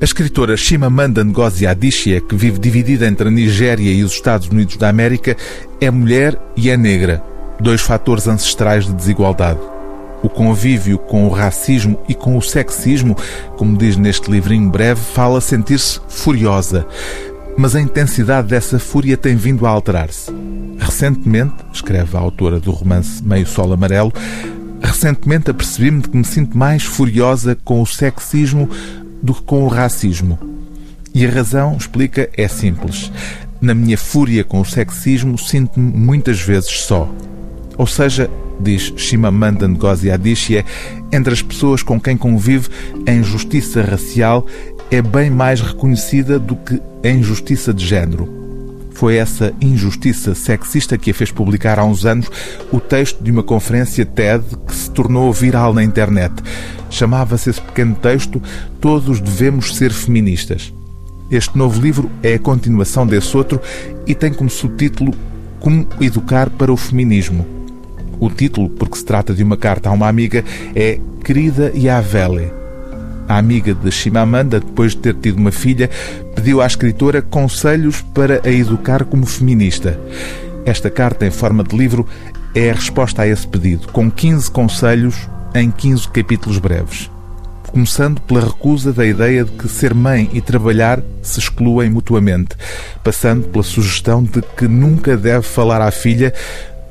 A escritora Chimamanda Ngozi Adichie, que vive dividida entre a Nigéria e os Estados Unidos da América, é mulher e é negra, dois fatores ancestrais de desigualdade. O convívio com o racismo e com o sexismo, como diz neste livrinho breve, fala sentir-se furiosa. Mas a intensidade dessa fúria tem vindo a alterar-se. Recentemente, escreve a autora do romance Meio Sol Amarelo, recentemente apercebi-me de que me sinto mais furiosa com o sexismo do que com o racismo. E a razão, explica, é simples. Na minha fúria com o sexismo, sinto-me muitas vezes só. Ou seja, diz Chimamanda Ngozi Adichie, entre as pessoas com quem convive, a injustiça racial é bem mais reconhecida do que a injustiça de género. Foi essa injustiça sexista que a fez publicar há uns anos o texto de uma conferência TED que se tornou viral na internet. Chamava-se esse pequeno texto Todos devemos ser feministas. Este novo livro é a continuação desse outro e tem como subtítulo Como educar para o feminismo. O título, porque se trata de uma carta a uma amiga, é Querida Yavele a amiga de Shimamanda, depois de ter tido uma filha, pediu à escritora conselhos para a educar como feminista. Esta carta, em forma de livro, é a resposta a esse pedido, com 15 conselhos em 15 capítulos breves. Começando pela recusa da ideia de que ser mãe e trabalhar se excluem mutuamente, passando pela sugestão de que nunca deve falar à filha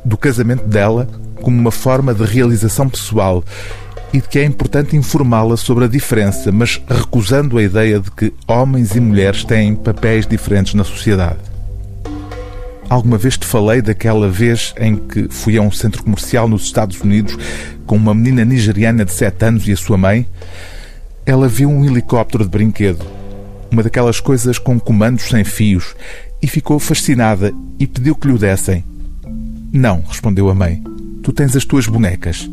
do casamento dela como uma forma de realização pessoal e de que é importante informá-la sobre a diferença, mas recusando a ideia de que homens e mulheres têm papéis diferentes na sociedade. Alguma vez te falei daquela vez em que fui a um centro comercial nos Estados Unidos com uma menina nigeriana de 7 anos e a sua mãe? Ela viu um helicóptero de brinquedo, uma daquelas coisas com comandos sem fios, e ficou fascinada e pediu que lhe o dessem. Não, respondeu a mãe. Tu tens as tuas bonecas.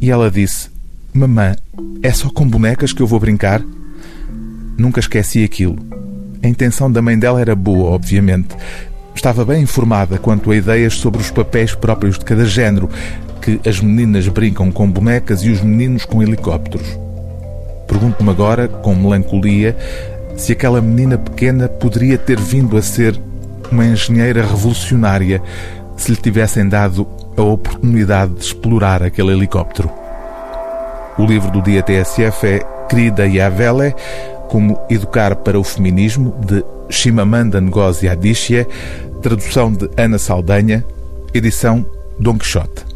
E ela disse: Mamã, é só com bonecas que eu vou brincar? Nunca esqueci aquilo. A intenção da mãe dela era boa, obviamente. Estava bem informada quanto a ideias sobre os papéis próprios de cada género, que as meninas brincam com bonecas e os meninos com helicópteros. Pergunto-me agora, com melancolia, se aquela menina pequena poderia ter vindo a ser uma engenheira revolucionária se lhe tivessem dado a oportunidade de explorar aquele helicóptero. O livro do dia TSF é Querida Yavele, como Educar para o Feminismo, de Chimamanda Ngozi Adichie, tradução de Ana Saldanha, edição Dom Quixote.